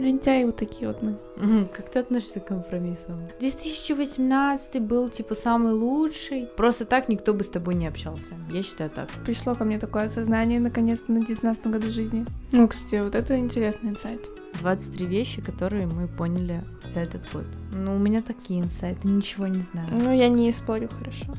лентяи вот такие вот мы. Как ты относишься к компромиссам? 2018 был, типа, самый лучший. Просто так никто бы с тобой не общался. Я считаю так. Пришло ко мне такое осознание наконец-то на 19 году жизни. Ну, кстати, вот это интересный инсайт. 23 вещи, которые мы поняли за этот год. Ну, у меня такие инсайты, ничего не знаю. Ну, я не спорю, хорошо.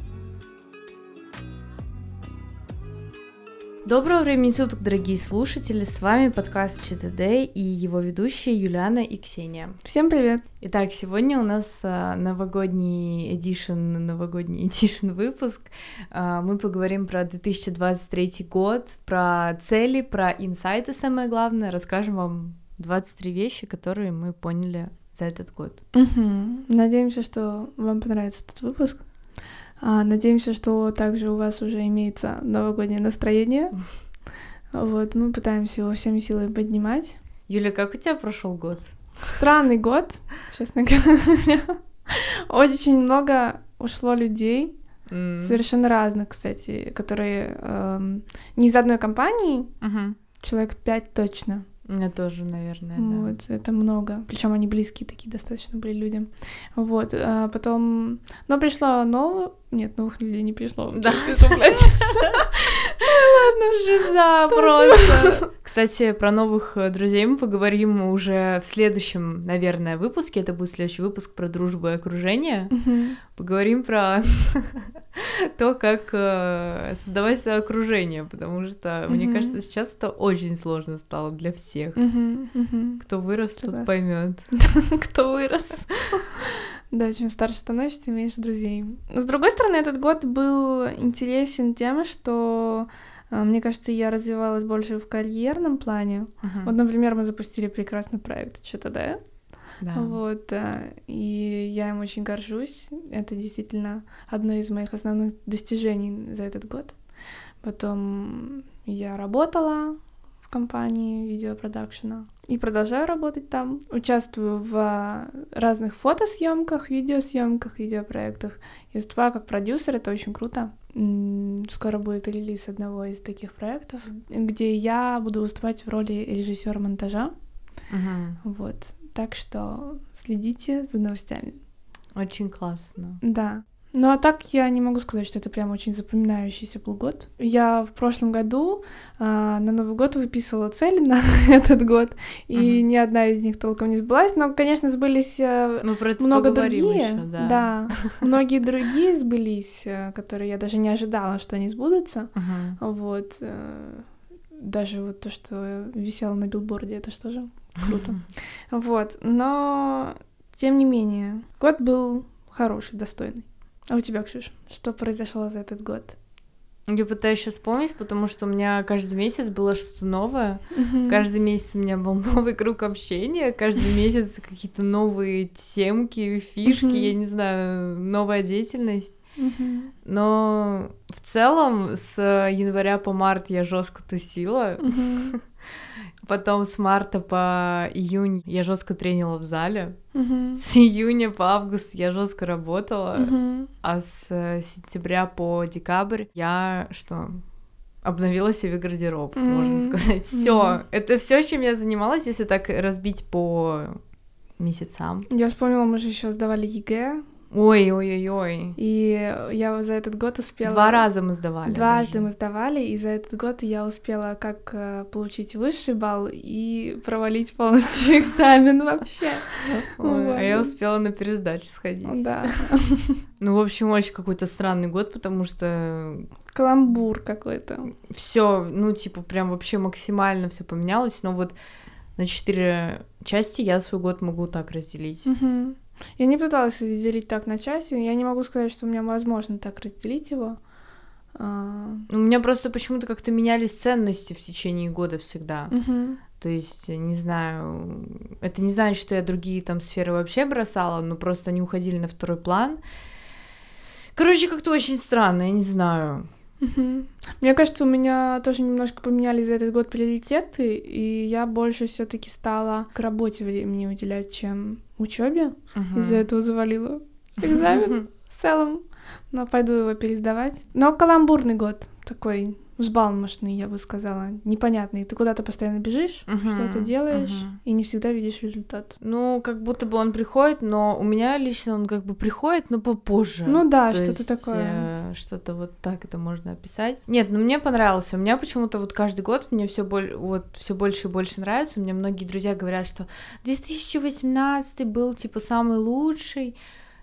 Доброго времени суток, дорогие слушатели! С вами подкаст ЧТД и его ведущие Юлиана и Ксения. Всем привет! Итак, сегодня у нас а, новогодний эдишн, новогодний эдишн выпуск. А, Мы поговорим про 2023 год, про цели, про инсайты, самое главное. Расскажем вам 23 вещи, которые мы поняли за этот год. Мгм. Надеемся, что вам понравится этот выпуск. А, надеемся, что также у вас уже имеется новогоднее настроение. Вот, мы пытаемся его всеми силами поднимать. Юля, как у тебя прошел год? Странный год, честно говоря. Очень много ушло людей, М. совершенно разных, кстати, которые эм, не из одной компании, Мгм. человек пять точно. Меня тоже, наверное, да. Вот, это много. Причем они близкие такие достаточно были люди. Вот, а потом... Но пришло новое... Нет, новых людей не пришло. Да. Блядь? Ладно, жиза просто. Кстати, про новых э, друзей мы поговорим уже в следующем, наверное, выпуске. Это будет следующий выпуск про дружбу и окружение. Мгм. Поговорим про то, как э, создавать свое окружение, потому что, мне Мгм. кажется, сейчас это очень сложно стало для всех. Мгм, мгм. Кто вырос, тот Согласна. поймет. Кто вырос. Да, чем старше становишься, тем меньше друзей. С другой стороны, этот год был интересен тем, что, мне кажется, я развивалась больше в карьерном плане. Вот, например, мы запустили прекрасный проект что-то, да? Да. Вот, э, и я им очень горжусь. Это действительно одно из моих основных достижений за этот год. Потом я работала в компании видеопродакшена и продолжаю работать там. Участвую в а, разных фотосъемках, видеосъемках, видеопроектах. И выступаю как продюсер, это очень круто. Скоро будет релиз одного из таких проектов, где я буду выступать в роли режиссера монтажа. Мгм. Вот. Так что следите за новостями. Очень классно. Да. Ну а так я не могу сказать, что это прям очень запоминающийся был год. Я в прошлом году а, на Новый год выписывала цели на этот год, и Мгм. ни одна из них толком не сбылась, но, конечно, сбылись э, Мы про это много другие. ещё, да. многие другие сбылись, э, которые я даже не ожидала, что они сбудутся. Мгм. Вот. э, Даже вот то, что висело на билборде, это что же круто. Вот. Но, тем не менее, год был хороший, достойный. А у тебя, Ксюш, что произошло за этот год? Я пытаюсь сейчас вспомнить, потому что у меня каждый месяц было что-то новое. Мгм. Каждый месяц у меня был новый круг общения, каждый месяц какие-то новые темки, фишки, Мгм. я не знаю, новая деятельность. Мгм. Но в целом с января по март я жестко тусила. Мгм. Потом с марта по июнь я жестко тренила в зале. Мгм. С июня по август я жестко работала. Мгм. А с э, сентября по декабрь я что? Обновила себе гардероб, можно М, сказать. Все. мгм. Это все, чем я занималась, если так разбить по месяцам. Я вспомнила, мы же еще сдавали ЕГЭ, Ой, ой, ой, ой. и я за этот год успела... Два раза мы сдавали. Дважды даже. мы сдавали, и за этот год я успела как э, получить высший балл и провалить полностью экзамен вообще. Ой, а я успела на пересдачу сходить. Да. Ну, в общем, очень какой-то странный год, потому что Каламбур какой-то. все, ну, типа, прям вообще максимально все поменялось. Но вот на четыре части я свой год могу так разделить. Я не пыталась разделить так на части. Я не могу сказать, что у меня возможно так разделить его. А, У меня просто почему-то как-то менялись ценности в течение года всегда. мгм. То есть, не знаю, это не значит, что я другие там сферы вообще бросала, но просто они уходили на второй план. Короче, как-то очень странно, я не знаю. Мгм. Мне кажется, у меня тоже немножко поменялись за этот год приоритеты, и я больше все-таки стала к работе времени уделять, чем учебе. Из-за этого завалила экзамен в целом. Но пойду его пересдавать. Но каламбурный год. такой взбалмошный, я бы сказала, непонятный. Ты куда-то постоянно бежишь, Мгм, что-то делаешь, мгм. и не всегда видишь результат. Ну, как будто бы он приходит, но у меня лично он как бы приходит, но попозже. Ну да, То что-то такое. э, что-то вот так это можно описать. Нет, ну мне понравился. У меня почему-то вот каждый год мне все боль... вот все больше и больше нравится. У меня многие друзья говорят, что 2018 был типа самый лучший.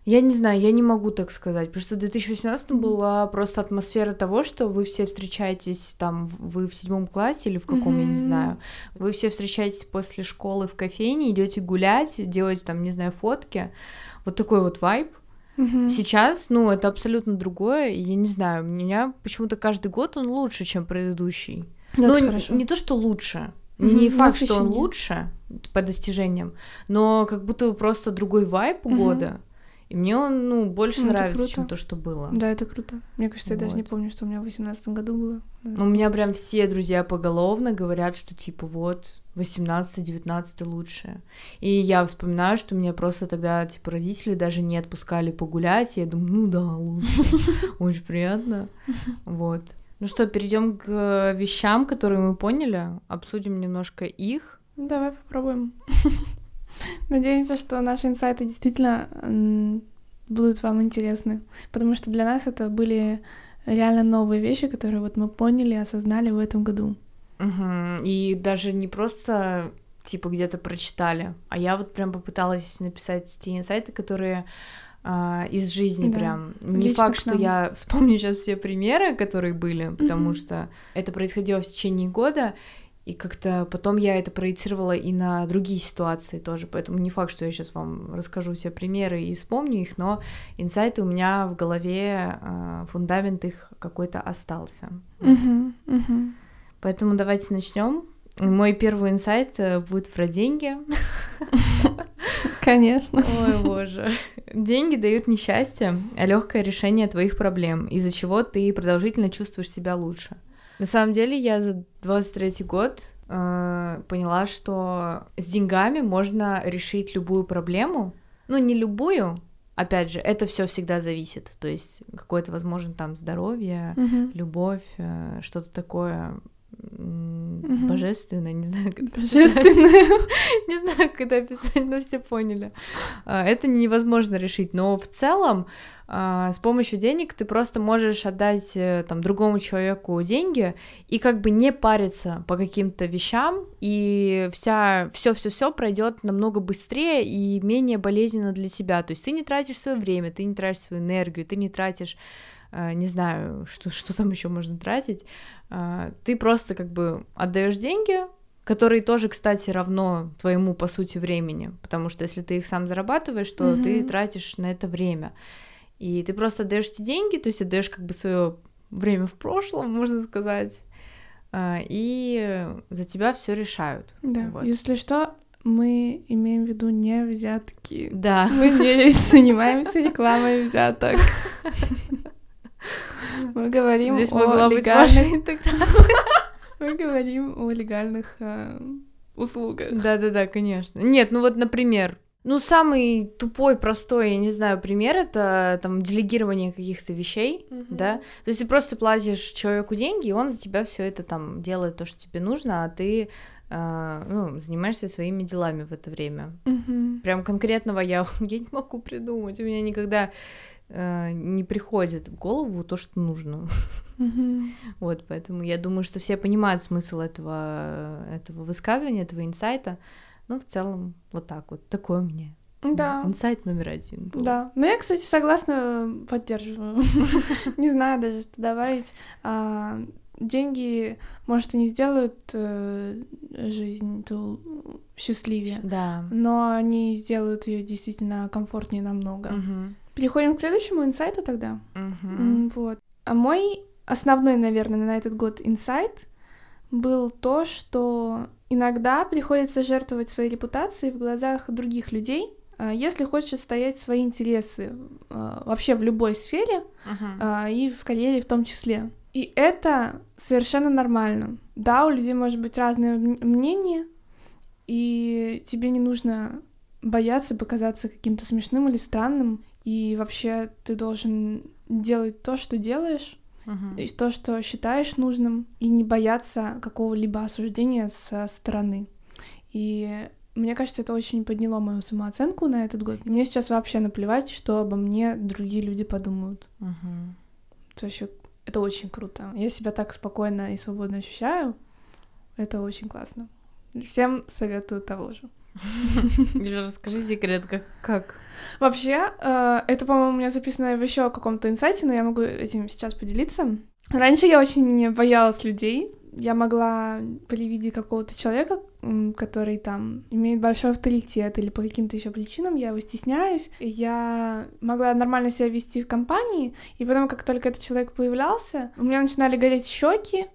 Я не знаю, я не могу так сказать, потому что в 2018 Мгм. была просто атмосфера того, что вы все встречаетесь там, вы в седьмом классе или в каком, я не знаю, вы все встречаетесь после школы в кофейне, идете гулять, делаете там, не знаю, фотки. Вот такой вот вайб. Мгм. Сейчас, ну, это абсолютно другое, я не знаю, у меня почему-то каждый год он лучше, чем предыдущий. Ну, ну, это н- хорошо. не то, что лучше, не факт, что он лучше по достижениям, но как будто просто другой вайб у Мгм. года. И мне он, ну, больше Ну, нравится, круто. чем то, что было. Да, это круто. Мне кажется, я даже не Вот. помню, что у меня в 2018 году было. У меня прям все друзья поголовно говорят, что типа вот 18-19 лучшее. И я вспоминаю, что меня просто тогда типа родители даже не отпускали погулять. И я думаю, ну да, лучше. Очень приятно. Вот. Ну что, перейдем к вещам, которые мы поняли, обсудим немножко их. Давай попробуем. Надеемся, что наши инсайты действительно будут вам интересны, потому что для нас это были реально новые вещи, которые вот мы поняли, осознали в этом году. Мгм. И даже не просто типа где-то прочитали, а я вот прям попыталась написать те инсайты, которые а, из жизни Да. прям. Не Лично факт, что я вспомню сейчас все примеры, которые были, потому Мгм. что это происходило в течение года, и как-то потом я это проецировала и на другие ситуации тоже, поэтому не факт, что я сейчас вам расскажу все примеры и вспомню их, но инсайты у меня в голове, а, фундамент их какой-то остался. Мгм, мгм. Поэтому давайте начнем. Мой первый инсайт э, будет про деньги. Конечно. Ой, боже. Деньги дают не счастье, а легкое решение твоих проблем, из-за чего ты продолжительно чувствуешь себя лучше. На самом деле, я за 23 год э, поняла, что с деньгами можно решить любую проблему. Ну, не любую, опять же, это все всегда зависит. То есть какое-то, возможно, там здоровье, Мгм. любовь, э, что-то такое Мгм. божественное, не знаю, как Божественное. не знаю, как это описать, но все поняли. А, Это невозможно решить, но в целом а, с помощью денег ты просто можешь отдать э, там другому человеку деньги и как бы не париться по каким-то вещам, и вся все все все пройдет намного быстрее и менее болезненно для себя. То есть ты не тратишь свое время, ты не тратишь свою энергию, ты не тратишь не знаю, что, что там еще можно тратить, а, ты просто как бы отдаешь деньги, которые тоже, кстати, равно твоему, по сути, времени, потому что если ты их сам зарабатываешь, то ты Мгм. тратишь на это время. И ты просто отдаешь эти деньги, то есть отдаешь как бы свое время в прошлом, можно сказать, а, и за тебя все решают. Да, Вот. если что, мы имеем в виду не взятки. Да. Мы не занимаемся рекламой взяток. Мы говорим Здесь о ваша интеграция. Мы говорим о легальных э, услугах. Да-да-да, конечно. Нет, ну вот, например, ну самый тупой, простой, я не знаю, пример это там делегирование каких-то вещей, да. То есть ты просто платишь человеку деньги, и он за тебя все это там делает то, что тебе нужно, а ты э, ну, занимаешься своими делами в это время. Мгм. Прям конкретного я, я не могу придумать, у меня никогда э, не приходит в голову то, что нужно. Вот, поэтому я думаю, что все понимают смысл этого, этого высказывания, этого инсайта. Ну, в целом, вот так вот. Такой у меня Да. инсайт номер один был. Да. Но я, кстати, согласна, поддерживаю. Не знаю даже, что добавить. А, Деньги, может, и не сделают э, жизнь ту счастливее, Да. но они сделают ее действительно комфортнее намного. Переходим к следующему инсайту тогда. М, Вот. А мой основной, наверное, на этот год инсайт был то, что иногда приходится жертвовать своей репутацией в глазах других людей, а, если хочешь отстоять свои интересы а, вообще в любой сфере а, и в карьере в том числе. И это совершенно нормально. Да, у людей может быть разное мнение, и тебе не нужно бояться показаться каким-то смешным или странным, и вообще ты должен делать то, что делаешь, Мгм. и то, что считаешь нужным, и не бояться какого-либо осуждения со стороны. И мне кажется, это очень подняло мою самооценку на этот год. Мне сейчас вообще наплевать, что обо мне другие люди подумают. Мгм. Это вообще это очень круто. Я себя так спокойно и свободно ощущаю. Это очень классно. Всем советую того же. Расскажи секрет, как, как? Вообще, э, это, по-моему, у меня записано в еще каком-то инсайте, но я могу этим сейчас поделиться. Раньше я очень боялась людей. Я могла при виде какого-то человека, который там имеет большой авторитет или по каким-то еще причинам, я его стесняюсь. Я могла нормально себя вести в компании, и потом, как только этот человек появлялся, у меня начинали гореть щеки,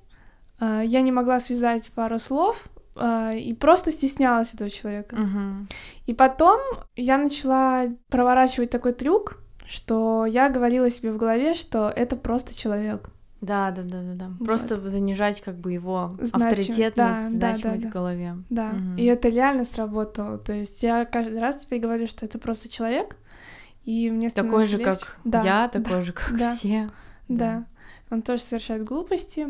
э, я не могла связать пару слов, и просто стеснялась этого человека. Мгм. И потом я начала проворачивать такой трюк, что я говорила себе в голове, что это просто человек. Да, да, да, да, да. Просто занижать как бы его Значим- авторитетность, да, да, значимость да, в голове. Да, Мгм. и это реально сработало. То есть я каждый раз теперь говорю, что это просто человек, и мне Такой же, легче. как Да, я, такой же, как да. все. Да. Он тоже совершает глупости,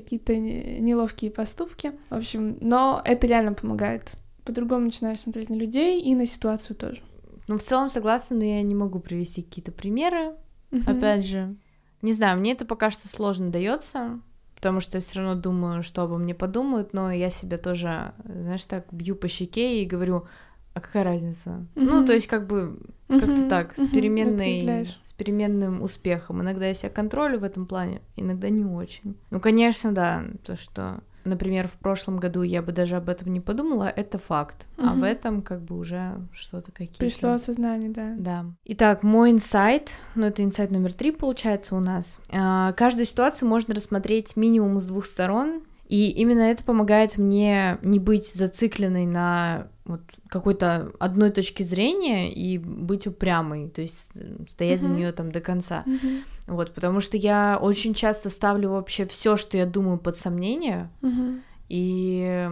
какие-то не- неловкие поступки. В общем, но это реально помогает. По-другому начинаешь смотреть на людей и на ситуацию тоже. Ну, в целом согласна, но я не могу привести какие-то примеры. Мгм. Опять же, не знаю, мне это пока что сложно дается, потому что я все равно думаю, что обо мне подумают, но я себя тоже, знаешь, так бью по щеке и говорю, а какая разница? Ну, Мгм. то есть как бы как-то Мгм, так, с переменной, разделяешь. с переменным успехом. Иногда я себя контролю в этом плане, иногда не очень. Ну, конечно, да, то, что, например, в прошлом году я бы даже об этом не подумала, это факт. А в этом как бы уже что-то какие-то... Пришло осознание, да. Да. Итак, мой инсайт, ну это инсайт номер три получается у нас. А, Каждую ситуацию можно рассмотреть минимум с двух сторон, и именно это помогает мне не быть зацикленной на вот какой-то одной точке зрения и быть упрямой, то есть э, стоять за Мгм. нее там до конца. Мгм. Вот, потому что я очень часто ставлю вообще все, что я думаю, под сомнение, Мгм. и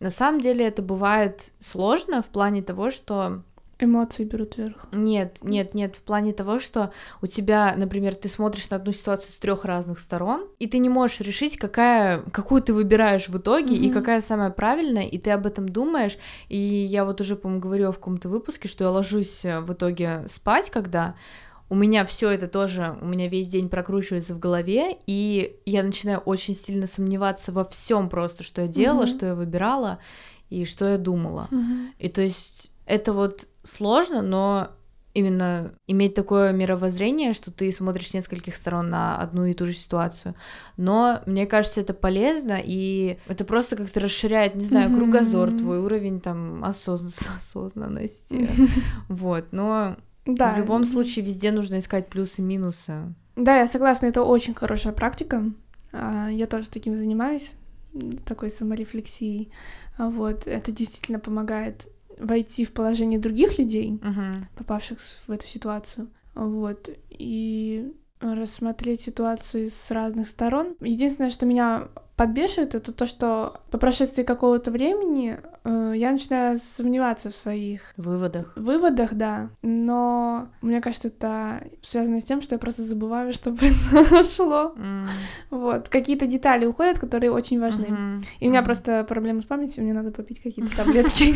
на самом деле это бывает сложно в плане того, что Эмоции берут верх. нет, нет, нет, в плане того, что у тебя, например, ты смотришь на одну ситуацию с трех разных сторон, и ты не можешь решить, какая, какую ты выбираешь в итоге и Мгм. какая самая правильная, и ты об этом думаешь. И я вот уже, по-моему, говорила в каком-то выпуске, что я ложусь э, в итоге спать, когда у меня все это тоже, у меня весь день прокручивается в голове, и я начинаю очень сильно сомневаться во всем просто, что я делала, Мгм. что я выбирала и что я думала. Мгм. И то есть это вот сложно, но именно иметь такое мировоззрение, что ты смотришь с нескольких сторон на одну и ту же ситуацию. Но мне кажется, это полезно, и это просто как-то расширяет, не знаю, кругозор, твой уровень там осозн- осознанности. Вот, но Да. в любом случае везде нужно искать плюсы-минусы. Да, я согласна, это очень хорошая практика. А, Я тоже таким занимаюсь, такой саморефлексией. Вот, это действительно помогает войти в положение других людей, Мгм. попавших в эту ситуацию. Вот, и рассмотреть ситуацию с разных сторон. Единственное, что меня подбешивает, это то, что по прошествии какого-то времени э, я начинаю сомневаться в своих выводах. выводах, да, но мне кажется, это связано с тем, что я просто забываю, что произошло. М, Вот, какие-то детали уходят, которые очень важны. мгм, И у меня мгм. просто проблемы с памятью, мне надо попить какие-то таблетки.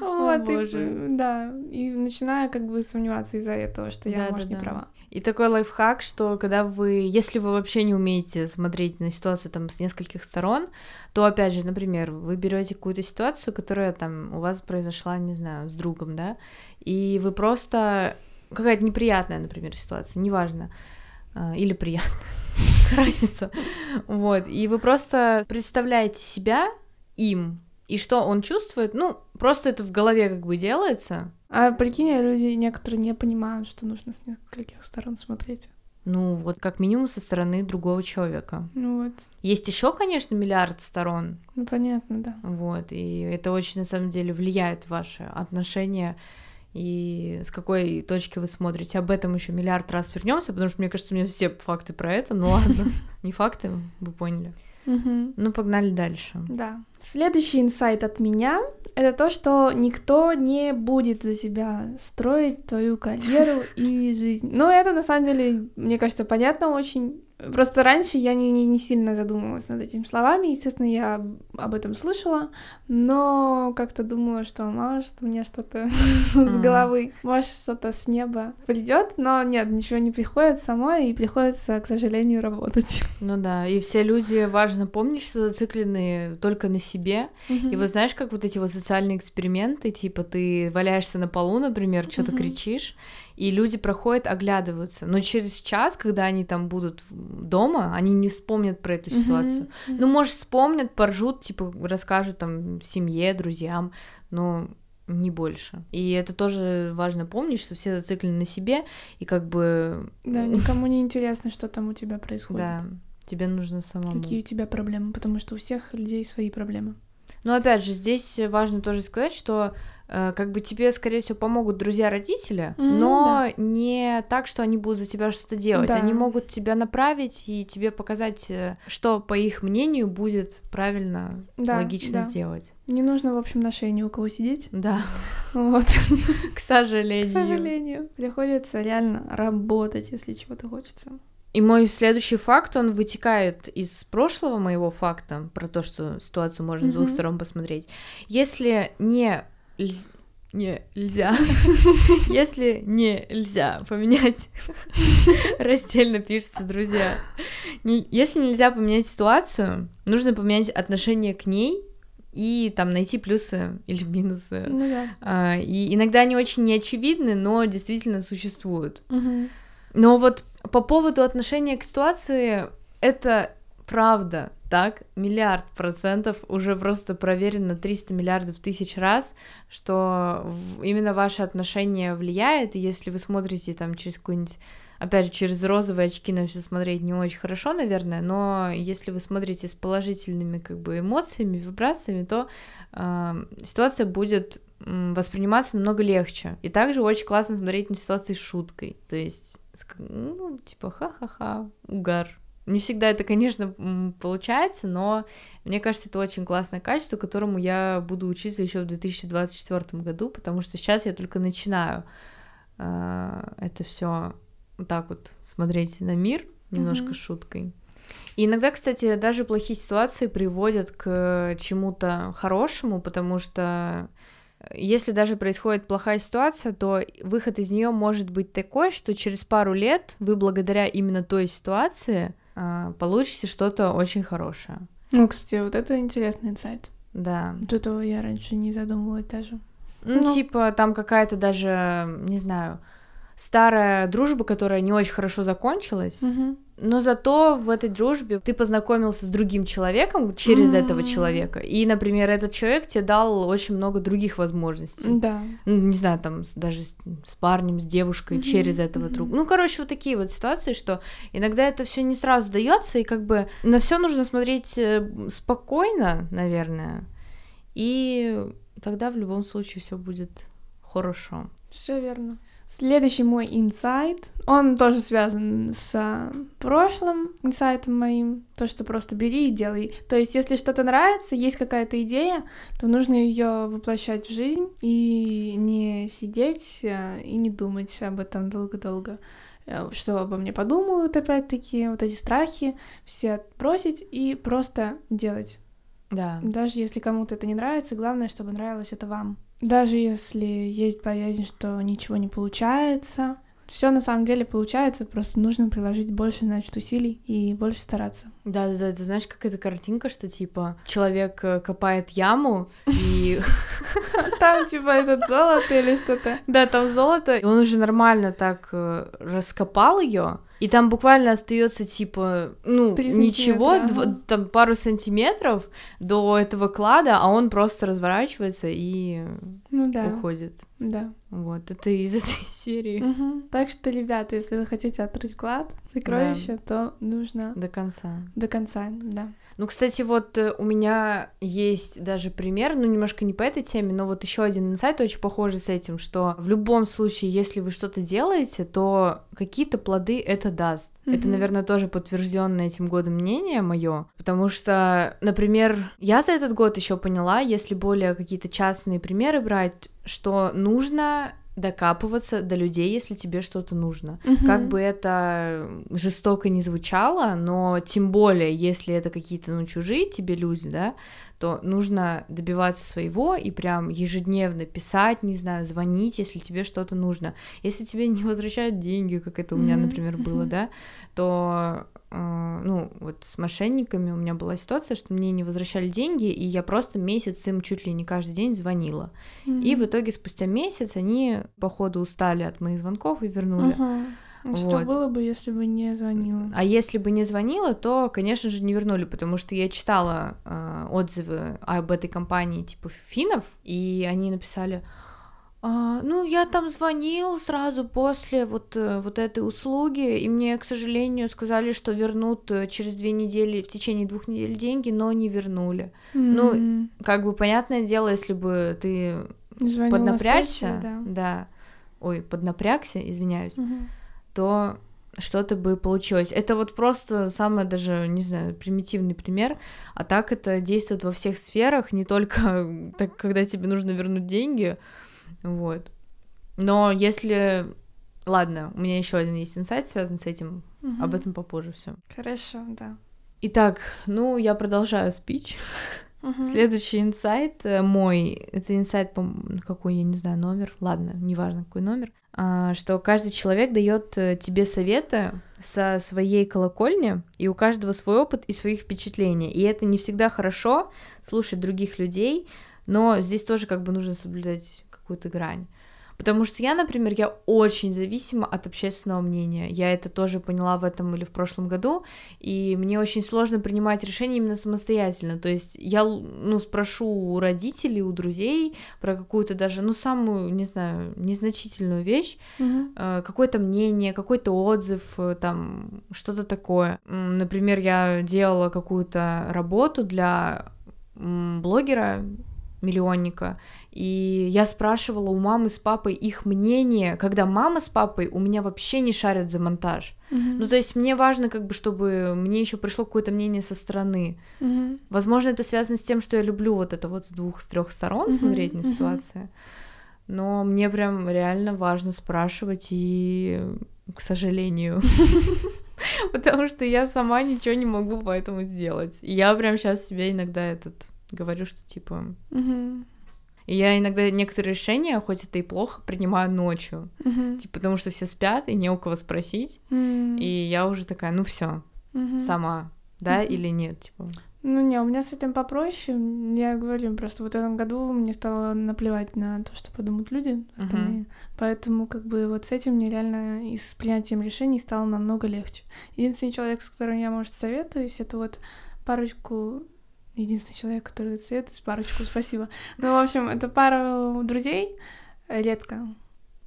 Вот, и, да, и начинаю как бы сомневаться из-за этого, что я, может, не права. И такой лайфхак, что когда вы, если вы вообще не умеете смотреть на ситуацию там с нескольких сторон, то опять же, например, вы берете какую-то ситуацию, которая там у вас произошла, не знаю, с другом, да, и вы просто какая-то неприятная, например, ситуация, неважно, а, или приятная, разница, вот, и вы просто представляете себя им, и что он чувствует, ну, просто это в голове как бы делается, А прикинь, люди некоторые не понимают, что нужно с нескольких сторон смотреть. ну, вот как минимум со стороны другого человека. Ну вот, Есть еще, конечно, миллиард сторон, ну понятно, да. вот, и это очень на самом деле влияет в ваши отношения и с какой точки вы смотрите. Об этом еще миллиард раз вернемся, потому что мне кажется, у меня все факты про это. Ну ладно, не факты, вы поняли. Ну, погнали дальше. Да. Следующий инсайт от меня — это то, что никто не будет за тебя строить твою карьеру и жизнь. Ну, это, на самом деле, мне кажется, понятно очень. Просто раньше я не, не, не сильно задумывалась над этими словами, естественно, я об этом слышала, но как-то думала, что может мне что-то с головы, может что-то с неба придет, но нет, ничего не приходит само, и приходится, к сожалению, работать. Ну да, и все люди, важно помнить, что зациклены только на себе, и вот знаешь, как вот эти вот социальные эксперименты, типа ты валяешься на полу, например, что-то кричишь, и люди проходят, оглядываются. Но через час, когда они там будут дома, они не вспомнят про эту ситуацию. Mm-hmm. Ну, может, вспомнят, поржут, типа, расскажут там семье, друзьям, но не больше. И это тоже важно помнить, что все зациклены на себе, и как бы... Да, никому не интересно, что там у тебя происходит. Да, тебе нужно самому. Какие у тебя проблемы, потому что у всех людей свои проблемы. Но опять же, здесь важно тоже сказать, что как бы тебе, скорее всего, помогут друзья родителя, mm-hmm, но да. не так, что они будут за тебя что-то делать. Да. Они могут тебя направить и тебе показать, э, что, по их мнению, будет правильно, да, логично да. сделать. Не нужно, в общем, на шее ни у кого сидеть. Да. Вот. К сожалению. К сожалению. Приходится реально работать, если чего-то хочется. И мой следующий факт, он вытекает из прошлого моего факта про то, что ситуацию можно mm-hmm. с двух сторон посмотреть. Если не не нельзя. Если не нельзя поменять, раздельно пишется, друзья. Если нельзя поменять ситуацию, нужно поменять отношение к ней и там найти плюсы или минусы. Ну, да. а, и иногда они очень неочевидны, но действительно существуют. Угу. Но вот по поводу отношения к ситуации, это правда так, миллиард процентов уже просто проверено 300 миллиардов тысяч раз, что именно ваше отношение влияет, и если вы смотрите там через какой-нибудь опять же, через розовые очки на все смотреть не очень хорошо, наверное, но если вы смотрите с положительными как бы эмоциями, вибрациями, то э, ситуация будет восприниматься намного легче. И также очень классно смотреть на ситуации с шуткой, то есть, ну, типа, ха-ха-ха, угар, не всегда это, конечно, получается, но мне кажется, это очень классное качество, которому я буду учиться еще в 2024 году, потому что сейчас я только начинаю э, это все вот так вот смотреть на мир немножко mm-hmm. шуткой. И иногда, кстати, даже плохие ситуации приводят к чему-то хорошему, потому что если даже происходит плохая ситуация, то выход из нее может быть такой, что через пару лет вы благодаря именно той ситуации получите что-то очень хорошее. Ну, кстати, вот это интересный инсайт. Да. Вот этого я раньше не задумывалась даже. Ну, ну, типа, там какая-то даже, не знаю, старая дружба, которая не очень хорошо закончилась, угу но зато в этой дружбе ты познакомился с другим человеком через mm-hmm. этого человека. И, например, этот человек тебе дал очень много других возможностей. Да. Ну, не знаю, там даже с, с парнем, с девушкой mm-hmm. через этого mm-hmm. друга. Ну, короче, вот такие вот ситуации, что иногда это все не сразу дается, и как бы на все нужно смотреть э, спокойно, наверное. И тогда в любом случае все будет хорошо. Все верно. Следующий мой инсайт, он тоже связан с прошлым инсайтом моим, то, что просто бери и делай. То есть, если что-то нравится, есть какая-то идея, то нужно ее воплощать в жизнь и не сидеть э, и не думать об этом долго-долго э, что обо мне подумают, опять-таки, вот эти страхи, все отбросить и просто делать. Да. Даже если кому-то это не нравится, главное, чтобы нравилось это вам. Даже если есть боязнь, что ничего не получается, все на самом деле получается, просто нужно приложить больше, значит, усилий и больше стараться. Да, да, да, ты знаешь, как эта картинка, что типа человек э, копает яму и там типа этот золото или что-то. Да, там золото, и он уже нормально так э, раскопал ее, и там буквально остается типа, ну, ничего, дв- там пару сантиметров до этого клада, а он просто разворачивается и ну, да. уходит. Да. Вот, это из этой серии. Мгм. Так что, ребята, если вы хотите открыть клад сокровища, то нужно До конца. до конца, да. Ну, кстати, вот э, у меня есть даже пример, ну, немножко не по этой теме, но вот еще один инсайт очень похожий с этим, что в любом случае, если вы что-то делаете, то какие-то плоды это даст. Это, Мгм. наверное, тоже подтвержденное этим годом мнение мое, потому что, например, я за этот год еще поняла, если более какие-то частные примеры брать, что нужно докапываться до людей, если тебе что-то нужно. Как Мгм. бы это жестоко не звучало, но тем более, если это какие-то ну, чужие тебе люди, да, то нужно добиваться своего и прям ежедневно писать, не знаю, звонить, если тебе что-то нужно. Если тебе не возвращают деньги, как это у меня, например, было, да, то э, ну, вот с мошенниками у меня была ситуация, что мне не возвращали деньги, и я просто месяц им чуть ли не каждый день звонила. И в итоге спустя месяц они, походу, устали от моих звонков и вернули. Мгм. А Что Вот. было бы, если бы не звонила? А если бы не звонила, то, конечно же, не вернули, потому что я читала э, отзывы об этой компании типа финнов, и они написали, «А, ну, я там звонил сразу после вот, э, вот этой услуги, и мне, к сожалению, сказали, что вернут э, через две недели, в течение двух недель деньги, но не вернули. ну, М, Как бы понятное дело, если бы ты звонила поднапрягся, настойчиво, да. ой, поднапрягся, извиняюсь, Мгм. То что-то бы получилось. Это вот просто самый даже, не знаю, примитивный пример, а так это действует во всех сферах, не только так, когда тебе нужно вернуть деньги, вот. Но если... Ладно, у меня еще один есть инсайт, связан с этим, Мгм. об этом попозже все. Хорошо, да. Итак, ну, я продолжаю спич. Мгм. Следующий инсайт э, мой, это инсайт, по какой, я не знаю, номер, ладно, неважно, какой номер, что каждый человек дает э, тебе советы со своей колокольни, и у каждого свой опыт и свои впечатления. И это не всегда хорошо слушать других людей, но здесь тоже как бы нужно соблюдать какую-то грань. Потому что я, например, я очень зависима от общественного мнения. Я это тоже поняла в этом или в прошлом году, и мне очень сложно принимать решения именно самостоятельно. То есть я, ну, спрошу у родителей, у друзей про какую-то даже, ну, самую, не знаю, незначительную вещь, э, какое-то мнение, какой-то отзыв, э, там, что-то такое. Например, я делала какую-то работу для блогера, миллионника, и я спрашивала у мамы с папой их мнение, когда мама с папой у меня вообще не шарят за монтаж. Мгм. Ну, то есть мне важно, как бы, чтобы мне еще пришло какое-то мнение со стороны. Мгм. Возможно, это связано с тем, что я люблю вот это вот с двух, с трех сторон Мгм, смотреть на мгм. ситуации. Но мне прям реально важно спрашивать, и, к сожалению, потому что я сама ничего не могу поэтому сделать. И я прям сейчас себе иногда этот говорю, что типа... И я иногда некоторые решения, хоть это и плохо, принимаю ночью. Мгм. Типа, потому что все спят, и не у кого спросить. М. И я уже такая, ну все, Мгм. сама, да, Мгм. или нет, типа. Ну не, у меня с этим попроще. Я говорю, просто вот в этом году мне стало наплевать на то, что подумают люди остальные. Поэтому как бы вот с этим мне реально и с принятием решений стало намного легче. Единственный человек, с которым я, может, советуюсь, это вот парочку Единственный человек, который советует, парочку, спасибо. Ну, в общем, это пару друзей, э, редко.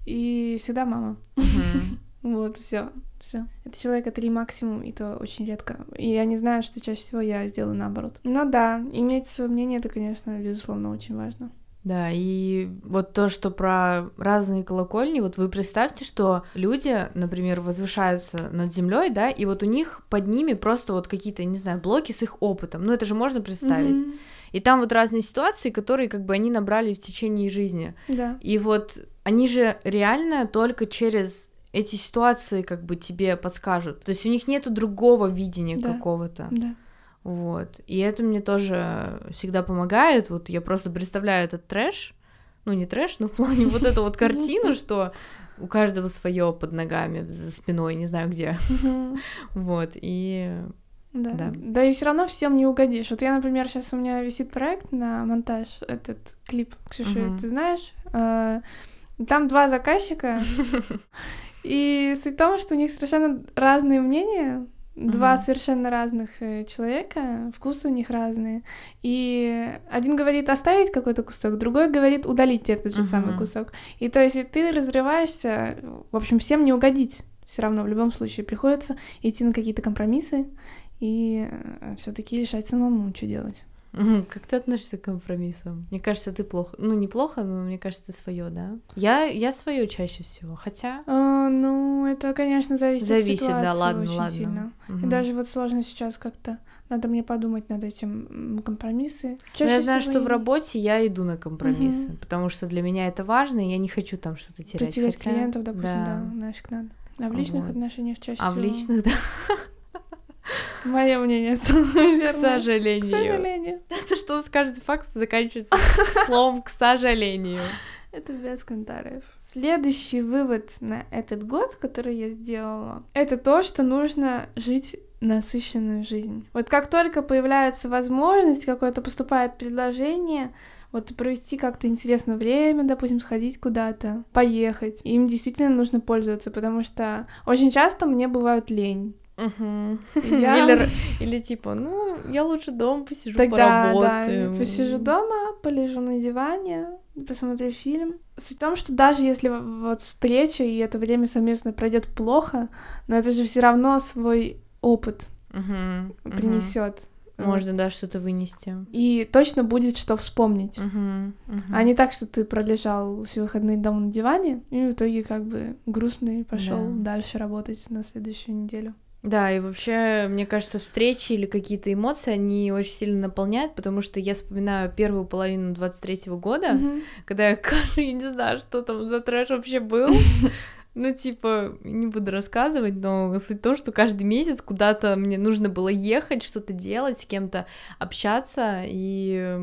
И всегда мама. Мгм. Вот, все, все. Это человека три максимум, и то очень редко. И я не знаю, что чаще всего я сделаю наоборот. Но да, иметь свое мнение, это, конечно, безусловно, очень важно. Да, и вот то, что про разные колокольни, вот вы представьте, что люди, например, возвышаются над землей, да, и вот у них под ними просто вот какие-то, не знаю, блоки с их опытом. Ну, это же можно представить. Мгм. И там вот разные ситуации, которые как бы они набрали в течение жизни. Да. И вот они же реально только через эти ситуации как бы тебе подскажут. То есть у них нету другого видения Да. какого-то. Да. Вот. И это мне тоже всегда помогает. Вот я просто представляю этот трэш. Ну, не трэш, но в плане вот эту вот картину, что у каждого свое под ногами, за спиной, не знаю где. Вот. И Да. Да. да. и все равно всем не угодишь. Вот я, например, сейчас у меня висит проект на монтаж, этот клип, Ксюша, Мгм. ты знаешь? А, Там два заказчика, и суть в том, что у них совершенно разные мнения Два Мгм. совершенно разных э, человека, вкусы у них разные. И один говорит оставить какой-то кусок, другой говорит удалить этот же самый Мгм. кусок. И то есть ты разрываешься, в общем, всем не угодить. Все равно в любом случае приходится идти на какие-то компромиссы и все-таки решать самому, что делать. Как ты относишься к компромиссам? Мне кажется, ты плохо. Ну, неплохо, но мне кажется, ты свое, да? Я, я свое чаще всего. Хотя. А, ну, это, конечно, зависит, Зависит, от да, ладно, очень ладно. сильно. И Мгм. даже вот сложно сейчас как-то. Надо мне подумать над этим компромиссы. Но Чаще я знаю, что в и работе я иду на компромиссы, Мгм. потому что для меня это важно, и я не хочу там что-то терять. Потерять Хотя- клиентов, допустим, да. нафиг надо. А в личных Вот. отношениях чаще А в всего. личных, да, Мое мнение, к сожалению. К сожалению. Это что скажет факт заканчивается словом к сожалению. Это без комментариев. Следующий вывод на этот год, который я сделала, это то, что нужно жить насыщенную жизнь. Вот как только появляется возможность, какое-то поступает предложение, вот провести как-то интересное время, допустим, сходить куда-то, поехать. Им действительно нужно пользоваться, потому что очень часто мне бывают лень. Мгм. Я- Или, или типа, ну, я лучше дома посижу, Тогда, да, поработаю. посижу дома, полежу на диване, посмотрю фильм. Суть в том, что даже если вот встреча и это время совместно пройдет плохо, но это же все равно свой опыт мгм. принесет. Можно, да, что-то вынести. И точно будет что вспомнить. Мгм, мгм. А не так, что ты пролежал все выходные дома на диване, и в итоге как бы грустный пошел Да. дальше работать на следующую неделю. Да, и вообще, мне кажется, встречи или какие-то эмоции, они очень сильно наполняют, потому что я вспоминаю первую половину 23-го года, Мгм. когда я, кажется, я не знаю, что там за трэш вообще был. Ну, типа, не буду рассказывать, но суть в том, что каждый месяц куда-то мне нужно было ехать, что-то делать, с кем-то общаться, и,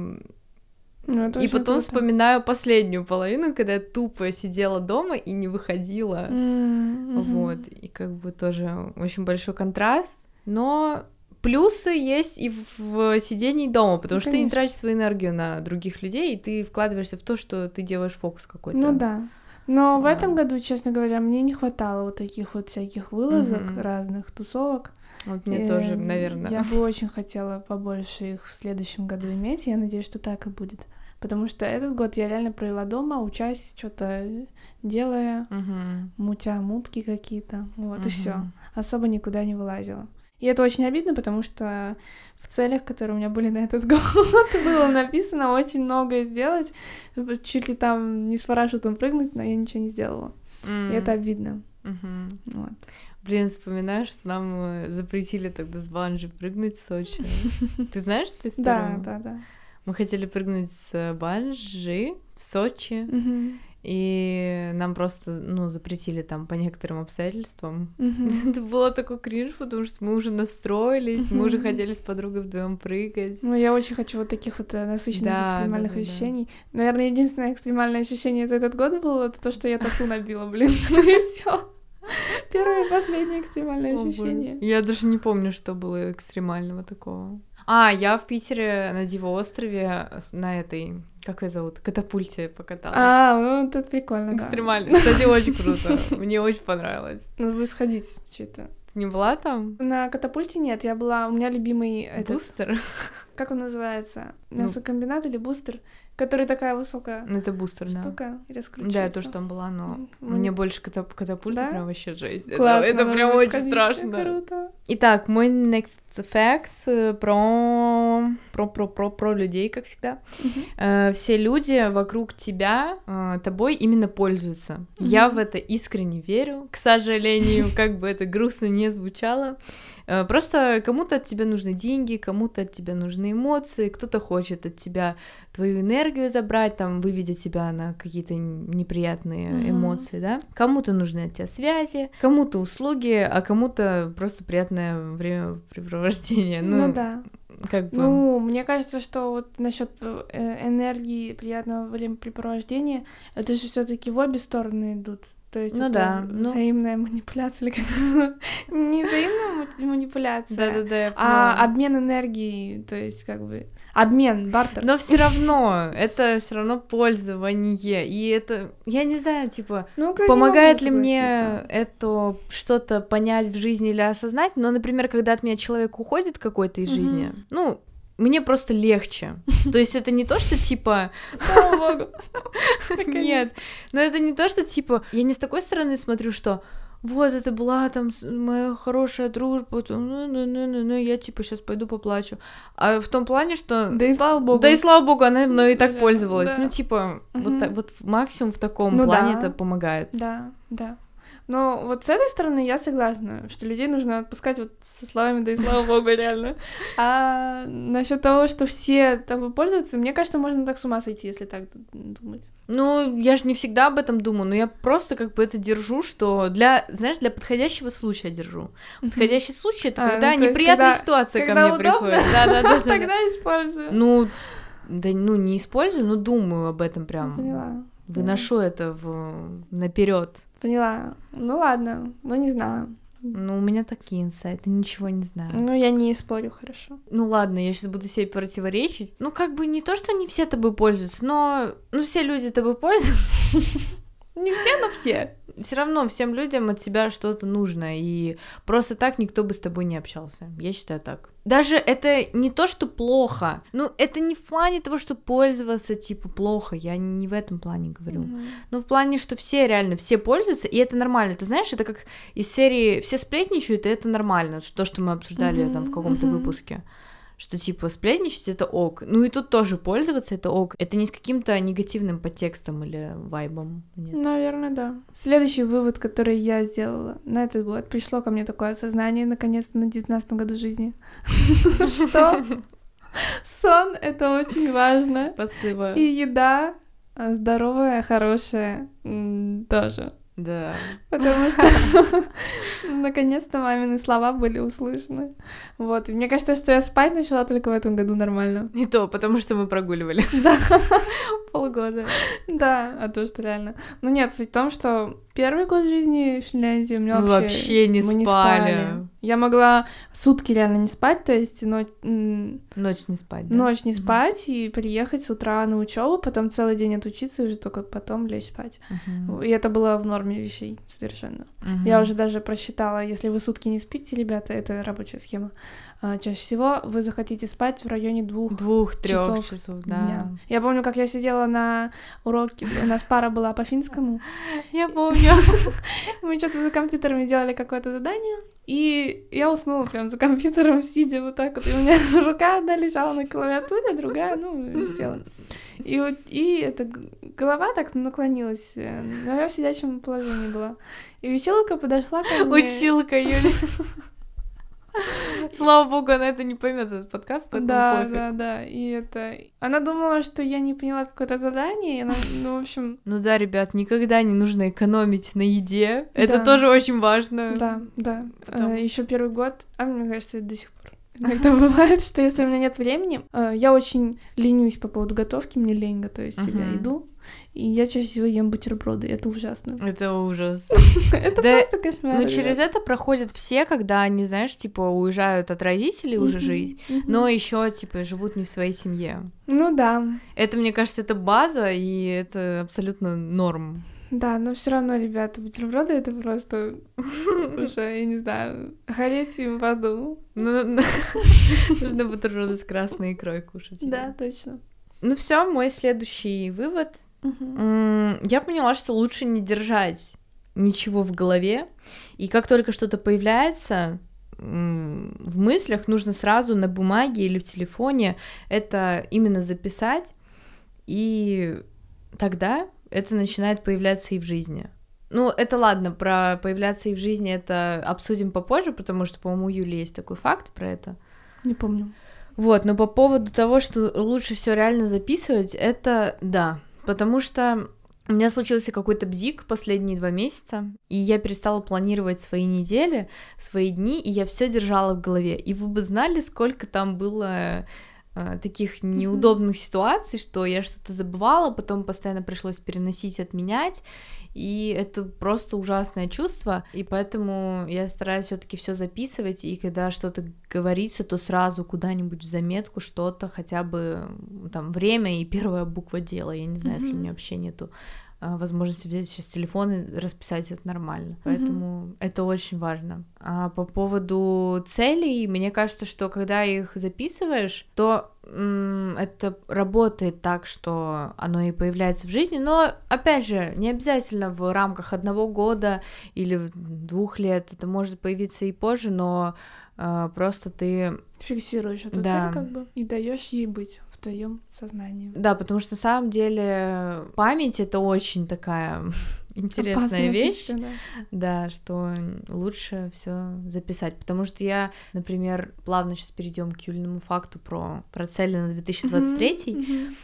Ну, и потом круто. вспоминаю последнюю половину, когда я тупо сидела дома и не выходила. Мгм. Вот, и как бы тоже очень большой контраст, но плюсы есть и в, в сидении дома, потому Ну, что ты не конечно. тратишь свою энергию на других людей, и ты вкладываешься в то, что ты делаешь фокус какой-то. Ну да. Но в Да. этом году, честно говоря, мне не хватало вот таких вот всяких вылазок, Мгм. разных тусовок. Вот мне Э, тоже, наверное. Я бы очень хотела побольше их в следующем году иметь. и Я надеюсь, что так и будет. Потому что этот год я реально провела дома, учась, что-то делая, Мгм. мутя мутки какие-то. Вот и все. Особо никуда не вылазила. И это очень обидно, потому что в целях, которые у меня были на этот год, было написано очень многое сделать. Чуть ли там не с парашютом прыгнуть, но я ничего не сделала. И М. это обидно. Мгм. Вот. Блин, вспоминаешь, что нам э, запретили тогда с банджи прыгнуть в Сочи. Ты знаешь эту Да, историю? да, да. Мы хотели прыгнуть с банджи в Сочи, Мгм. и нам просто, ну, запретили там по некоторым обстоятельствам. Мгм. Это было такой кринж, потому что мы уже настроились, мы уже хотели с подругой вдвоем прыгать. Ну, я очень хочу вот таких вот э, насыщенных Да, экстремальных да, да, да. ощущений. Наверное, единственное экстремальное ощущение за этот год было это то, что я тату набила, блин. Ну и все. Первое и последнее экстремальное О, ощущение. Я даже не помню, что было экстремального такого. А, я в Питере на Диво-острове на этой, как ее зовут, катапульте покаталась. А, ну это прикольно, да. Экстремально. Кстати, очень круто. Мне очень понравилось. Надо будет сходить что-то. Ты не была там? На катапульте нет, я была, у меня любимый этот, Бустер? как он называется, Ну. мясокомбинат или бустер, который такая высокая Ну, Это бустер, да. штука раскручивается. Да, я тоже там была, но М, мне больше ката- катапульта Да? прям вообще жесть. Это- Классно, Это, надо прям очень страшно. Круто. Итак, мой next fact э, про про про про про людей, как всегда. Мгм. Э, все люди вокруг тебя э, тобой именно пользуются. Я Мгм. в это искренне верю, к сожалению, как бы это грустно не звучало. Э, Просто кому-то от тебя нужны деньги, кому-то от тебя нужны эмоции, кто-то хочет от тебя твою энергию забрать, там, выведя тебя на какие-то неприятные Мгм. эмоции, да. Кому-то нужны от тебя связи, кому-то услуги, а кому-то просто приятное времяпрепровождение. Ну, Ну, да. как бы... Ну, мне кажется, что вот насчет энергии, приятного времяпрепровождения, это же все-таки в обе стороны идут. То есть Ну это да, ну- взаимная манипуляция или как не взаимная ма- манипуляция, Да-да-да, я а поняла. обмен энергией, то есть как бы обмен, бартер. Но все равно, это все равно пользование. И это, я не знаю, типа, Ну, кстати, помогает ли мне это что-то понять в жизни или осознать. Но, например, когда от меня человек уходит какой-то из жизни, ну, мне просто легче. То есть это не то, что типа Слава богу. Нет, но это не то, что типа, я не с такой стороны смотрю, что вот это была там моя хорошая дружба, ну, ну, ну, ну, ну, я типа сейчас пойду поплачу. А в том плане, что Да и слава богу. да и слава богу, она мной и так пользовалась. да. Ну, типа, вот, так- максимум в таком Ну плане да. это помогает. Да, да. Но вот с этой стороны я согласна, что людей нужно отпускать вот со словами «да и слава богу» реально. А насчет того, что все тобой пользуются, мне кажется, можно так с ума сойти, если так думать. Ну, я же не всегда об этом думаю, но я просто как бы это держу, что для, знаешь, для подходящего случая держу. Подходящий случай это А, когда ну, неприятная ситуация ко мне приходит. Да, да, да. Тогда использую. Ну, да, ну не использую, но думаю об этом прям. Поняла. Выношу это в наперед. Поняла. Ну ладно, ну не знаю. Ну, у меня такие инсайты, ничего не знаю. Ну я не спорю, хорошо. Ну ладно, я сейчас буду себе противоречить. Ну, как бы не то, что не все тобой пользуются, но ну все люди тобой пользуются. Не все, но все. Все равно всем людям от тебя что-то нужно, и просто так никто бы с тобой не общался. Я считаю так. Даже это не то, что плохо. Ну, это не в плане того, что пользоваться, типа, плохо. Я не в этом плане говорю. Мгм. Ну, в плане, что все реально, все пользуются, и это нормально. Ты знаешь, это как из серии «Все сплетничают», и это нормально. То, что мы обсуждали там в каком-то мгм. выпуске. Что, типа, сплетничать — это ок. Ну, и тут тоже пользоваться — это ок. Это не с каким-то негативным подтекстом или вайбом. Нет. Наверное, да. Следующий вывод, который я сделала на этот год, пришло ко мне такое осознание, наконец-то, на девятнадцатом году жизни, что сон — это очень важно, Спасибо. и еда а, здоровая, хорошая тоже. Да. Потому что наконец-то мамины слова были услышаны. Вот. И мне кажется, что я спать начала только в этом году нормально. И то, потому что мы прогуливали Да. полгода. Да, а то, что реально. Ну нет, суть в том, что первый год жизни в Финляндии у меня Мы вообще... вообще не мы спали. Я могла сутки реально не спать, то есть но- м, Ночь не спать, да? ночь не Мгм. спать и приехать с утра на учебу, потом целый день отучиться и уже только потом лечь спать. Мгм. И это было в норме вещей совершенно. Мгм. Я уже даже просчитала, если вы сутки не спите, ребята, это рабочая схема. А, Чаще всего вы захотите спать в районе двух Двух-трех часов часов, да. дня. Я помню, как я сидела на уроке, у нас пара была по финскому, Я помню. мы что-то за компьютерами делали какое-то задание, и я уснула прям за компьютером, сидя вот так вот, и у меня рука одна лежала на клавиатуре, другая, ну, висела. И, вот- и эта голова так наклонилась, но я в сидячем положении была. И училка подошла ко мне. Училка Юля. Слава богу, она это не поймет этот подкаст, поэтому Да, пофиг. да, да. И это... Она думала, что я не поняла какое-то задание, и она, ну, в общем, Ну да, ребят, никогда не нужно экономить на еде. Это Да. тоже очень важно. да, да. Потом- Еще первый год, а мне кажется, это до сих пор. Иногда бывает, что если у меня нет времени, э, я очень ленюсь по поводу готовки, мне лень готовить себе Мгм. еду, и я чаще всего ем бутерброды, это ужасно. Это ужас. Это просто кошмар. Ну, через это проходят все, когда они, знаешь, типа, уезжают от родителей уже жить, но еще, типа, живут не в своей семье. Ну да, Это, мне кажется, это база, и это абсолютно норм. да, но все равно, ребята, бутерброды это просто уже, я не знаю, гореть им в аду. Ну, ну, Нужно бутерброды с красной икрой кушать. Да, точно. Ну все, мой следующий вывод. Я поняла, что лучше не держать ничего в голове, и как только что-то появляется в мыслях, нужно сразу на бумаге или в телефоне это именно записать, и тогда это начинает появляться и в жизни. Ну, это ладно, про появляться и в жизни это обсудим попозже, потому что, по-моему, у Юли есть такой факт про это. Не помню. Вот, но по поводу того, что лучше все реально записывать, это да. Потому что у меня случился какой-то бзик последние два месяца, и я перестала планировать свои недели, свои дни, и я все держала в голове. И вы бы знали, сколько там было таких неудобных ситуаций, что я что-то забывала, потом постоянно пришлось переносить, отменять, и это просто ужасное чувство, и поэтому я стараюсь все-таки все записывать, и когда что-то говорится, то сразу куда-нибудь в заметку что-то, хотя бы там время и первая буква дела, я не знаю, mm-hmm. если у меня вообще нету а, возможности взять сейчас телефон и расписать это нормально. Mm-hmm. Поэтому это очень важно. А по поводу целей, мне кажется, что когда их записываешь, то это работает так, что оно и появляется в жизни. Но опять же, не обязательно в рамках одного года или двух лет. Это может появиться и позже, но э, просто ты фиксируешь эту да. цель как бы и даешь ей быть твоем сознании. Да, потому что на самом деле память это очень такая интересная Опасная вещь. Штука, да. да, что лучше все записать. Потому что я, например, плавно сейчас перейдем к Юлиному факту про, про цели на 2023. Mm-hmm.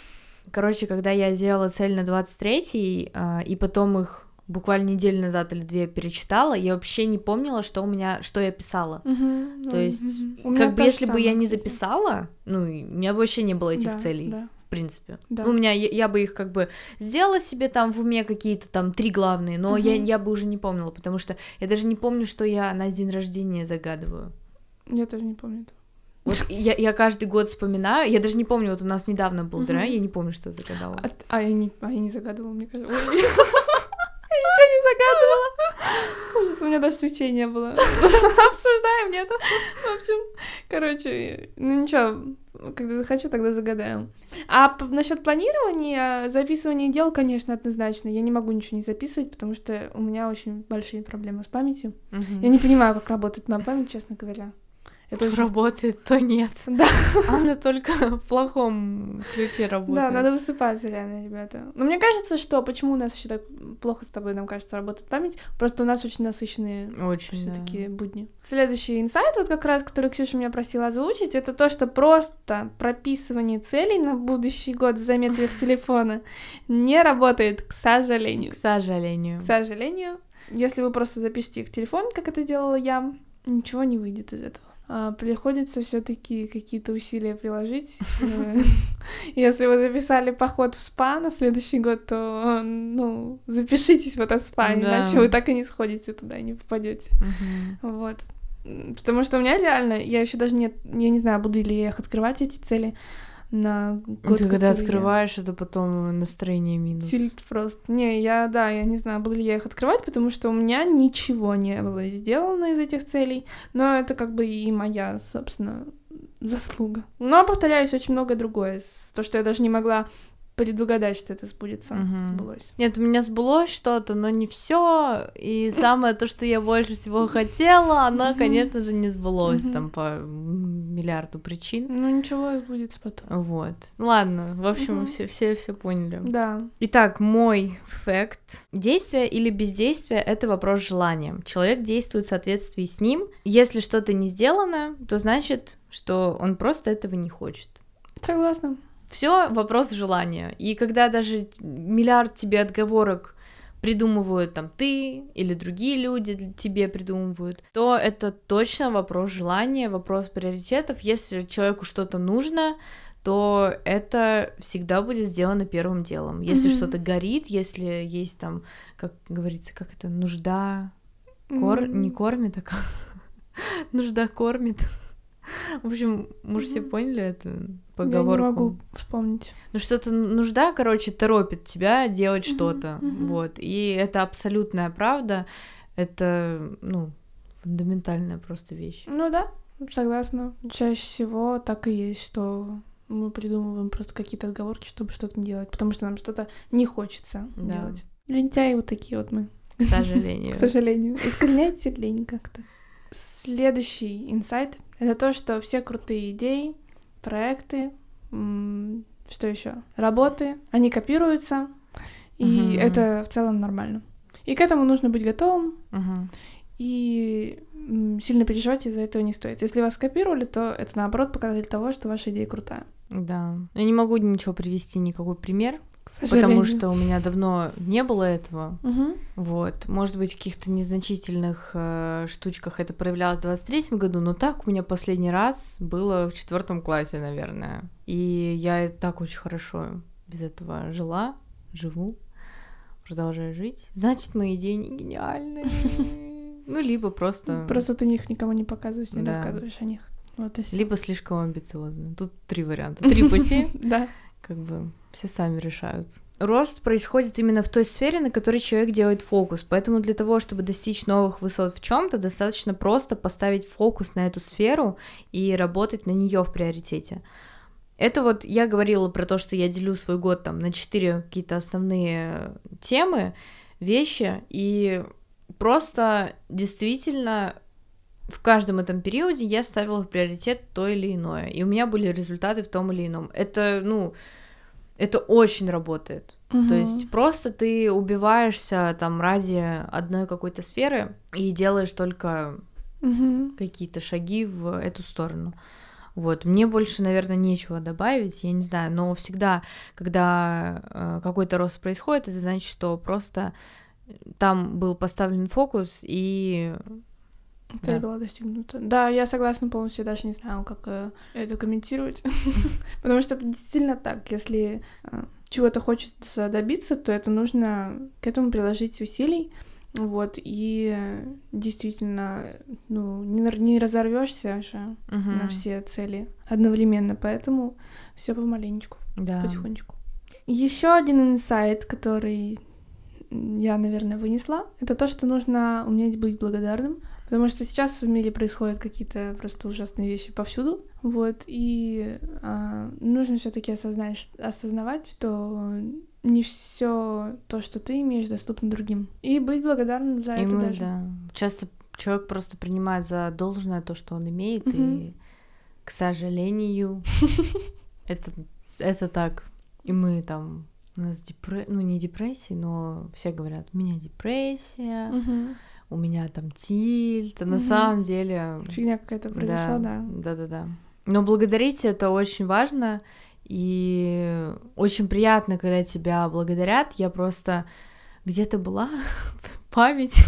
Короче, когда я делала цель на 23 а, и потом их буквально неделю назад или две перечитала, я вообще не помнила, что у меня, что я писала. Угу, То есть, угу. как бы если бы я не записала, ну, у меня вообще не было этих да, целей. Да. В принципе. Да. У меня я, я бы их как бы сделала себе там в уме какие-то там три главные, но угу. я, я бы уже не помнила, потому что я даже не помню, что я на день рождения загадываю. Я тоже не помню этого. Вот я, я каждый год вспоминаю, я даже не помню, вот у нас недавно был драй, я не помню, что я загадала. А, а, я не, а я не загадывала, мне кажется. Ничего не загадывала. Ужас, у меня даже свечей не было. Обсуждаем, нет? В общем, короче, ну ничего, когда захочу, тогда загадаем. А насчет планирования, записывания дел, конечно, однозначно. Я не могу ничего не записывать, потому что у меня очень большие проблемы с памятью. Я не понимаю, как работает моя память, честно говоря. Это то работает, то нет. Да. Она только в плохом ключе работает. Да, надо высыпаться реально, ребята. Но мне кажется, что почему у нас еще так плохо с тобой, нам кажется, работает память, просто у нас очень насыщенные очень, да. будни. Следующий инсайт, вот как раз, который Ксюша меня просила озвучить, это то, что просто прописывание целей на будущий год в заметках телефона не работает, к сожалению. К сожалению. К сожалению. Если вы просто запишете их в телефон, как это сделала я, ничего не выйдет из этого приходится все-таки какие-то усилия приложить. Э, если вы записали поход в спа на следующий год, то ну запишитесь в этот спа, иначе вы так и не сходите туда, не попадете. Вот. Потому что у меня реально, я еще даже нет, я не знаю, буду ли я их открывать эти цели на год. Ты когда открываешь, я... это потом настроение минус. Тильт просто. Не, я, да, я не знаю, буду ли я их открывать, потому что у меня ничего не было сделано из этих целей, но это как бы и моя, собственно, заслуга. Но, повторяюсь, очень многое другое. То, что я даже не могла предугадать, что это сбудется, угу. сбылось. Нет, у меня сбылось что-то, но не все. И самое то, что я больше всего хотела, оно, конечно же, не сбылось там по миллиарду причин. Ну ничего, сбудется потом. Вот. Ладно, в общем, все, все, все поняли. Да. Итак, мой факт. Действие или бездействие — это вопрос желания. Человек действует в соответствии с ним. Если что-то не сделано, то значит, что он просто этого не хочет. Согласна. Все вопрос желания. И когда даже миллиард тебе отговорок придумывают там ты или другие люди тебе придумывают, то это точно вопрос желания, вопрос приоритетов. Если человеку что-то нужно, то это всегда будет сделано первым делом. Если mm-hmm. что-то горит, если есть там, как говорится, как это нужда, кор... mm-hmm. не кормит, а нужда кормит. В общем, мы же все поняли эту поговорку. Я не могу вспомнить. Ну, что-то нужда, короче, торопит тебя делать что-то. Вот. И это абсолютная правда. Это, ну, фундаментальная просто вещь. Ну да, согласна. Чаще всего так и есть, что мы придумываем просто какие-то отговорки, чтобы что-то не делать, потому что нам что-то не хочется да. делать. Лентяи вот такие вот мы. К сожалению. К сожалению. Искореняется лень как-то. Следующий инсайт — это то, что все крутые идеи, проекты, что еще, работы, они копируются, и uh-huh. это в целом нормально. И к этому нужно быть готовым, uh-huh. и сильно переживать из-за этого не стоит. Если вас скопировали, то это наоборот показатель того, что ваша идея крутая. Да. Я не могу ничего привести, никакой пример, потому что у меня давно не было этого. Угу. Вот, может быть, в каких-то незначительных э, штучках это проявлялось в 23 году, но так у меня последний раз было в четвертом классе, наверное. И я так очень хорошо без этого жила, живу, продолжаю жить. Значит, мои идеи не гениальные. Ну, либо просто... Просто ты их никому не показываешь, не Да. рассказываешь о них. Вот и всё. Либо слишком амбициозно. Тут три варианта, три пути. Да. как бы все сами решают. Рост происходит именно в той сфере, на которой человек делает фокус. Поэтому для того, чтобы достичь новых высот в чем-то, достаточно просто поставить фокус на эту сферу и работать на нее в приоритете. Это вот я говорила про то, что я делю свой год там на четыре какие-то основные темы, вещи, и просто действительно в каждом этом периоде я ставила в приоритет то или иное, и у меня были результаты в том или ином. Это, ну, это очень работает. То Мгм. есть просто ты убиваешься там ради одной какой-то сферы и делаешь только Мгм. какие-то шаги в эту сторону. Вот, мне больше, наверное, нечего добавить, я не знаю, но всегда, когда э, какой-то рост происходит, это значит, что просто там был поставлен фокус, и Цель Да. была достигнута. Да, я согласна полностью, даже не знаю, как э, это комментировать. Потому что это действительно так. Если э, чего-то хочется добиться, то это нужно к этому приложить усилий. Вот, и действительно, ну, не, не разорвешься же на Мгм. все цели одновременно, поэтому все помаленечку, да. потихонечку. Еще один инсайт, который я, наверное, вынесла, это то, что нужно уметь быть благодарным, потому что сейчас в мире происходят какие-то просто ужасные вещи повсюду, вот, и а, нужно все-таки осознать, осознавать, что не все то, что ты имеешь, доступно другим, и быть благодарным за И это мы, даже. да. Часто человек просто принимает за должное то, что он имеет, Мгм. и, к сожалению, это, это так. И мы там, у нас депрессия, ну не депрессия, но все говорят, у меня депрессия, Мгм. У меня там тильт, а на Мгм. самом деле... Фигня какая-то произошла, да. Да, да, да. Но благодарить это очень важно, и очень приятно, когда тебя благодарят. Я просто где-то была, память,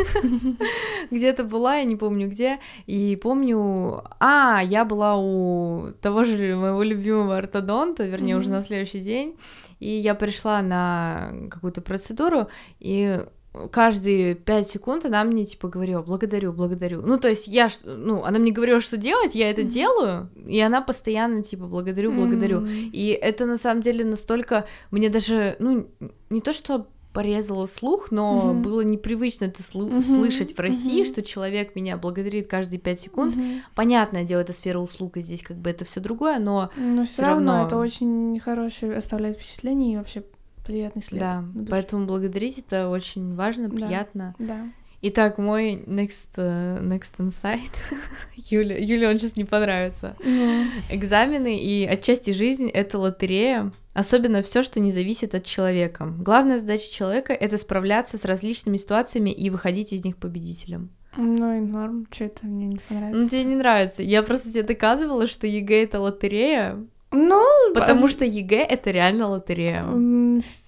где-то была, я не помню где, и помню, а, я была у того же моего любимого ортодонта, вернее, уже на следующий день, и я пришла на какую-то процедуру, и каждые пять секунд она мне типа говорила благодарю, благодарю. Ну то есть я, ну она мне говорила, что делать, я это Мгм. делаю, и она постоянно типа благодарю, благодарю. М. И это на самом деле настолько мне даже, ну не то что порезало слух, но Мгм. было непривычно это слу- Мгм, слышать в России, мгм. что человек меня благодарит каждые пять секунд. Мгм. Понятное дело, это сфера услуг, и здесь как бы это все другое, но Но все равно. это очень хорошее оставляет впечатление и вообще приятный след. да, поэтому благодарить это очень важно, Да. приятно. Да. Итак, мой next, э, next insight. Юля, Юле он сейчас не понравится. Ну, Экзамены и отчасти жизнь — это лотерея, особенно все, что не зависит от человека. Главная задача человека — это справляться с различными ситуациями и выходить из них победителем. ну и норм, что это мне не понравится. Ну, тебе не нравится. Я просто тебе доказывала, что ЕГЭ — это лотерея, Ну, потому а, что ЕГЭ — это реально лотерея.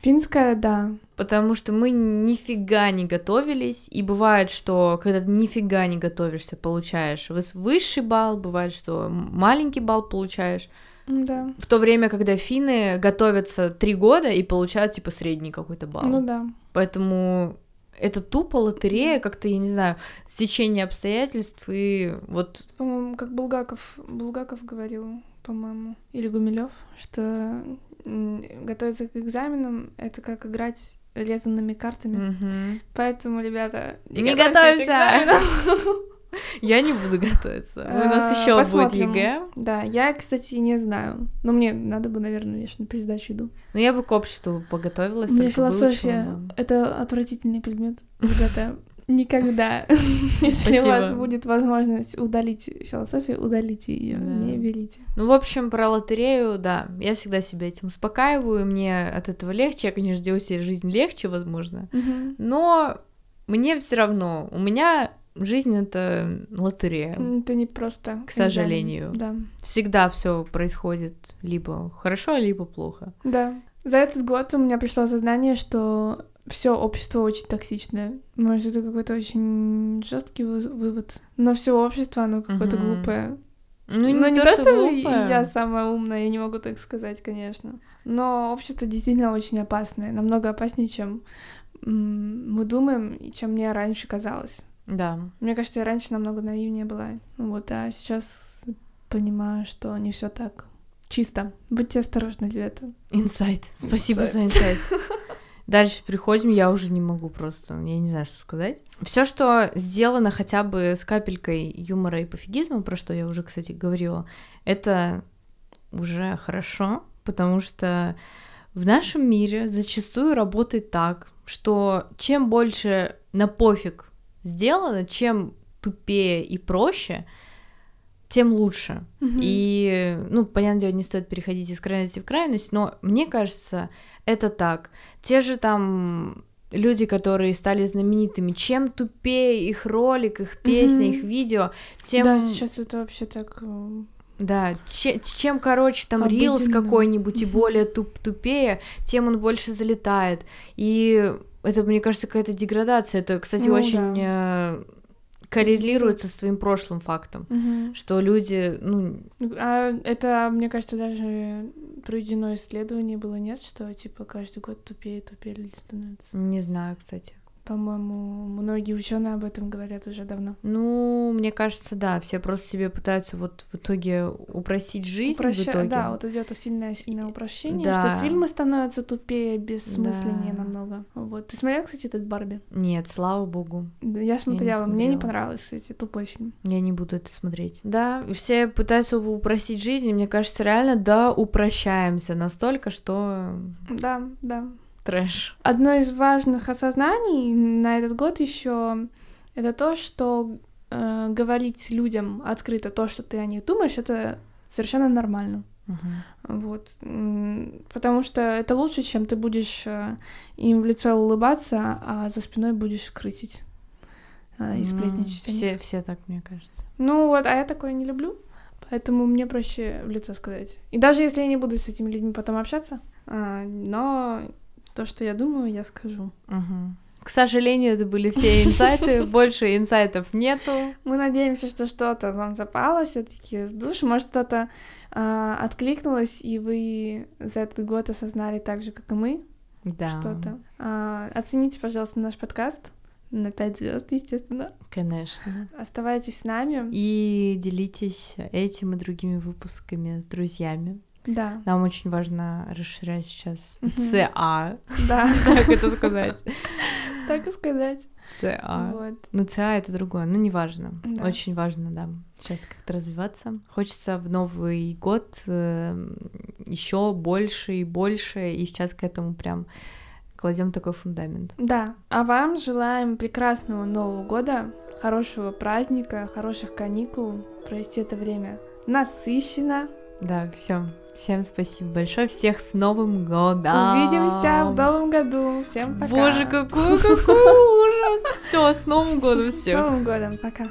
финская, да. Потому что мы нифига не готовились, и бывает, что когда ты нифига не готовишься, получаешь выс- высший балл, бывает, что маленький балл получаешь. Да. В то время, когда финны готовятся три года и получают типа средний какой-то балл. Ну да. Поэтому это тупо лотерея, как-то, я не знаю, стечение обстоятельств, и вот По-моему, как Булгаков, Булгаков говорил, по-моему, или Гумилев, что готовиться к экзаменам — это как играть резанными картами. мгм. Поэтому, ребята, Не готовься! экзаменам. я не буду готовиться. У нас А, еще будет. ЕГЭ. Да, я, кстати, не знаю. Но мне надо бы, наверное, ж на пересдачу иду. Но я бы к обществу меня только философия это отвратительный предмет. Ребята, никогда, если у вас будет возможность удалить философию, удалите ее, Да. не берите. Ну, в общем, про лотерею, да, я всегда себя этим успокаиваю, мне от этого легче, я, конечно, делаю себе жизнь легче, возможно, но мне все равно, у меня жизнь это лотерея. Это не просто. К экзамен. сожалению. Да. Всегда все происходит либо хорошо, либо плохо. Да. За этот год у меня пришло осознание, что все общество очень токсичное. Может, это какой-то очень жесткий вывод. Но все общество, оно какое-то угу. глупое. Ну, не, ну, не то, то, что, что я самая умная, я не могу так сказать, конечно. Но общество действительно очень опасное, намного опаснее, чем мы думаем, и чем мне раньше казалось. Да. Мне кажется, я раньше намного наивнее была. Вот, а сейчас понимаю, что не все так чисто. Будьте осторожны, ребята. Инсайт. Спасибо за инсайт. Дальше приходим, я уже не могу просто, я не знаю, что сказать. Все, что сделано хотя бы с капелькой юмора и пофигизма, про что я уже, кстати, говорила, это уже хорошо, потому что в нашем мире зачастую работает так, что чем больше на пофиг сделано, чем тупее и проще, тем лучше. Mm-hmm. И, ну, понятное дело, не стоит переходить из крайности в крайность, но мне кажется, это так. Те же там люди, которые стали знаменитыми, чем тупее их ролик, их песня, mm-hmm. их видео, тем... Да, сейчас это вообще так... Э, да, чем, чем короче там рилс какой-нибудь и более туп тупее, тем он больше залетает. И это, мне кажется, какая-то деградация. Это, кстати, ну, очень да. Коррелируется с твоим прошлым фактом, угу. что люди, ну... А это, мне кажется, даже проведено исследование было, нет, что, типа, каждый год тупее и тупее люди становятся? Не знаю, кстати. По-моему, многие ученые об этом говорят уже давно. Ну, мне кажется, да, все просто себе пытаются вот в итоге упростить жизнь. Упроща... В итоге. Да, вот идет сильное сильное упрощение, да. что фильмы становятся тупее, бессмысленнее да. намного. Вот. Ты смотрела, кстати, этот Барби? Нет, слава богу. Да, я смотрела, я не мне не понравилось, кстати, тупой фильм. Я не буду это смотреть. Да, все пытаются упростить жизнь, и мне кажется, реально, да, упрощаемся настолько, что... Да, да трэш. Одно из важных осознаний на этот год еще это то, что э, говорить людям открыто то, что ты о них думаешь, это совершенно нормально. Uh-huh. Вот. Потому что это лучше, чем ты будешь э, им в лицо улыбаться, а за спиной будешь крысить э, и сплетничать. Mm, все, все так, мне кажется. Ну вот, а я такое не люблю. Поэтому мне проще в лицо сказать. И даже если я не буду с этими людьми потом общаться, а, но то, что я думаю, я скажу. Угу. К сожалению, это были все инсайты, больше инсайтов нету. Мы надеемся, что что-то вам запало все-таки в душу, может что-то э, откликнулось, и вы за этот год осознали так же, как и мы. Да. Что-то. Э, оцените, пожалуйста, наш подкаст на 5 звезд, естественно. Конечно. Оставайтесь с нами. И делитесь этим и другими выпусками с друзьями. Да. Нам очень важно расширять сейчас ЦА. Да. Как это сказать. Так и сказать. ЦА. Вот. Ну, ЦА это другое, ну, неважно. Да. Очень важно, да, сейчас как-то развиваться. Хочется в Новый год э, еще больше и больше, и сейчас к этому прям кладем такой фундамент. Да. А вам желаем прекрасного Нового года, хорошего праздника, хороших каникул, провести это время насыщенно. Да, все. Всем спасибо большое. Всех с Новым годом. Увидимся в новом году. Всем пока. Боже, какой, какой ужас. Все, с Новым годом всех. С Новым годом. Пока.